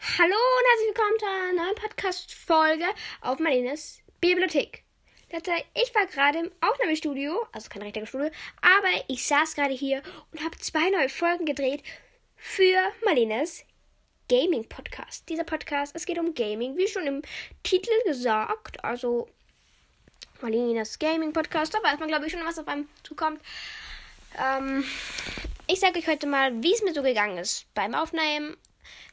Hallo und herzlich willkommen zu einer neuen Podcast-Folge auf Marlenes Bibliothek. Ich war gerade im Aufnahmestudio, also kein richtiges Studio, aber ich saß gerade hier und habe zwei neue Folgen gedreht für Marlenes Gaming-Podcast. Dieser Podcast, es geht um Gaming, wie schon im Titel gesagt, also Marlenes Gaming-Podcast, da weiß man glaube ich schon, was auf einem zukommt. Ähm, ich sage euch heute mal, wie es mir so gegangen ist beim Aufnehmen.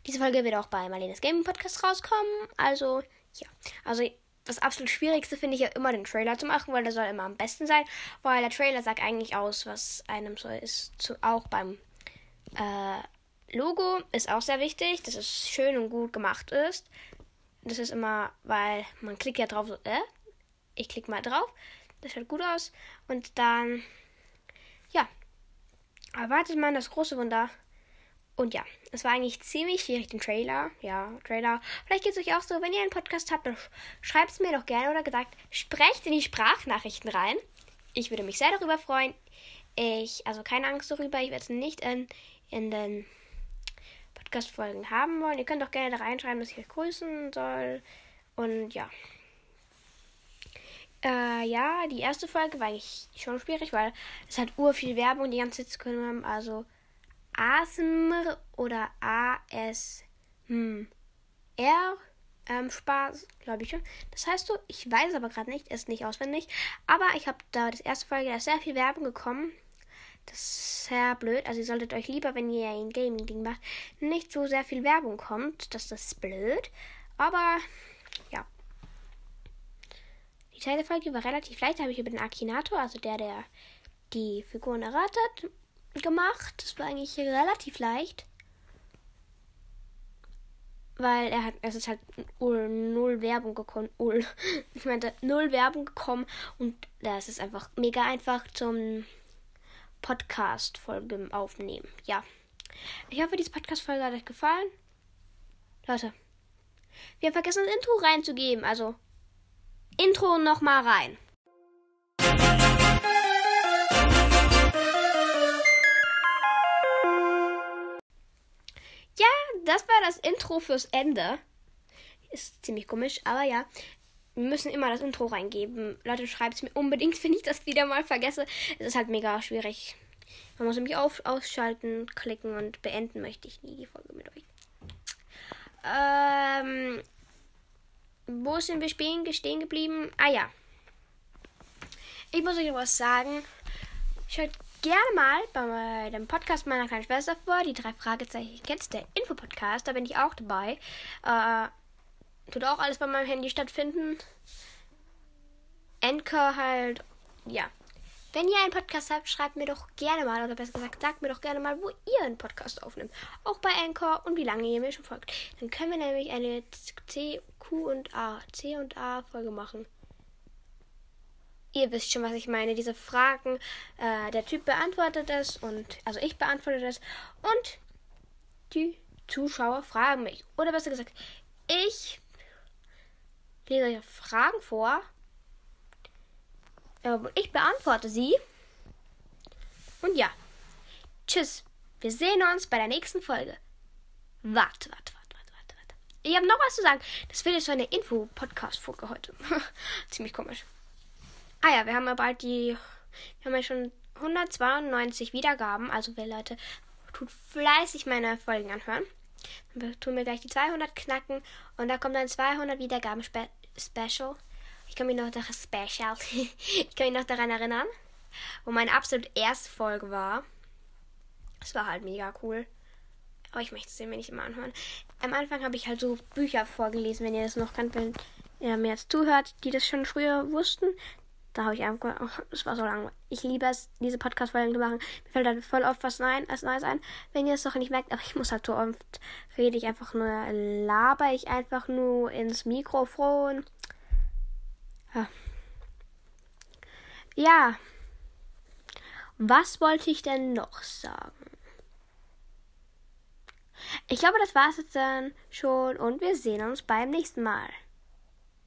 Diese Folge wird auch bei Marlenes Gaming Podcast rauskommen. Also, ja. Also, das absolut Schwierigste finde ich ja immer, den Trailer zu machen, weil der soll immer am besten sein. Weil der Trailer sagt eigentlich aus, was einem so ist. Zu, auch beim äh, Logo ist auch sehr wichtig, dass es schön und gut gemacht ist. Das ist immer, weil man klickt ja drauf, so, äh, ich klicke mal drauf. Das schaut gut aus. Und dann, ja, erwartet man das große Wunder. Und ja, es war eigentlich ziemlich schwierig, den Trailer. Ja, Trailer. Vielleicht geht es euch auch so, wenn ihr einen Podcast habt, dann schreibt es mir doch gerne oder gesagt, sprecht in die Sprachnachrichten rein. Ich würde mich sehr darüber freuen. Ich, also keine Angst darüber, ich werde es nicht in, in den Podcast-Folgen haben wollen. Ihr könnt auch gerne da reinschreiben, dass ich euch grüßen soll. Und ja. Äh, ja, die erste Folge war eigentlich schon schwierig, weil es hat ur viel Werbung die ganze Zeit zu können. Also ASMR oder ASMR ähm, Spaß, glaube ich schon. Das heißt so, ich weiß aber gerade nicht, ist nicht auswendig. Aber ich habe da das erste Folge, da ist sehr viel Werbung gekommen. Das ist sehr blöd. Also ihr solltet euch lieber, wenn ihr ein Gaming-Ding macht, nicht so sehr viel Werbung kommt. Das ist blöd. Aber ja. Die zweite Folge war relativ leicht. Da habe ich über den Akinator, also der, der die Figuren erratet, gemacht. Das war eigentlich relativ leicht. Weil er hat, es ist halt null Werbung gekommen. Null. Ich meinte, null Werbung gekommen. Und das ist einfach mega einfach zum Podcast-Folge aufnehmen. Ja. Ich hoffe, diese Podcast-Folge hat euch gefallen. Leute, wir haben vergessen, das Intro reinzugeben. Also, Intro nochmal rein. Das war das Intro fürs Ende. Ist ziemlich komisch, aber ja. Wir müssen immer das Intro reingeben. Leute, schreibt es mir unbedingt, wenn ich das wieder mal vergesse. Es ist halt mega schwierig. Man muss nämlich auf, ausschalten, klicken und beenden möchte ich nie die Folge mit euch. Ähm, wo sind wir stehen, stehen geblieben? Ah ja. Ich muss euch was sagen. Schaut gerne mal bei dem Podcast meiner kleinen Schwester vor. Die drei Fragezeichen kennst der Infopodcast. Da bin ich auch dabei. Äh, tut auch alles bei meinem Handy stattfinden. Anchor halt. Ja. Wenn ihr einen Podcast habt, schreibt mir doch gerne mal, oder besser gesagt, sagt mir doch gerne mal, wo ihr einen Podcast aufnimmt. Auch bei Anchor und wie lange ihr mir schon folgt. Dann können wir nämlich eine C, Q und A, C und A Folge machen. Ihr wisst schon, was ich meine. Diese Fragen, äh, der Typ beantwortet es und, also ich beantworte es und die Zuschauer fragen mich. Oder besser gesagt, ich lese euch Fragen vor ich beantworte sie. Und ja. Tschüss. Wir sehen uns bei der nächsten Folge. Warte, warte, warte, warte, warte, warte. Ich habe noch was zu sagen. Das wird jetzt so eine Info-Podcast-Folge heute. Ziemlich komisch. Ah ja, wir haben ja bald die. Wir haben ja schon 192 Wiedergaben. Also, wer Leute tut fleißig meine Folgen anhören. Dann tun wir gleich die 200 knacken. Und da kommt dann 200 Wiedergaben Spe Special. Ich kann mich noch daran special. ich kann mich noch daran erinnern, wo meine absolut erste Folge war. Es war halt mega cool. Aber ich möchte es mir nicht immer anhören. Am Anfang habe ich halt so Bücher vorgelesen, wenn ihr das noch kennt, wenn ihr mir jetzt zuhört, die das schon früher wussten. Da habe ich einfach, oh, das war so lang. Ich liebe es, diese Podcast-Folgen zu machen. Mir fällt halt voll oft was Neues, was Neues ein. Wenn ihr es doch nicht merkt, aber ich muss halt so oft rede ich einfach nur, laber ich einfach nur ins Mikrofon. Ja. ja. Was wollte ich denn noch sagen? Ich glaube, das war es jetzt dann schon und wir sehen uns beim nächsten Mal.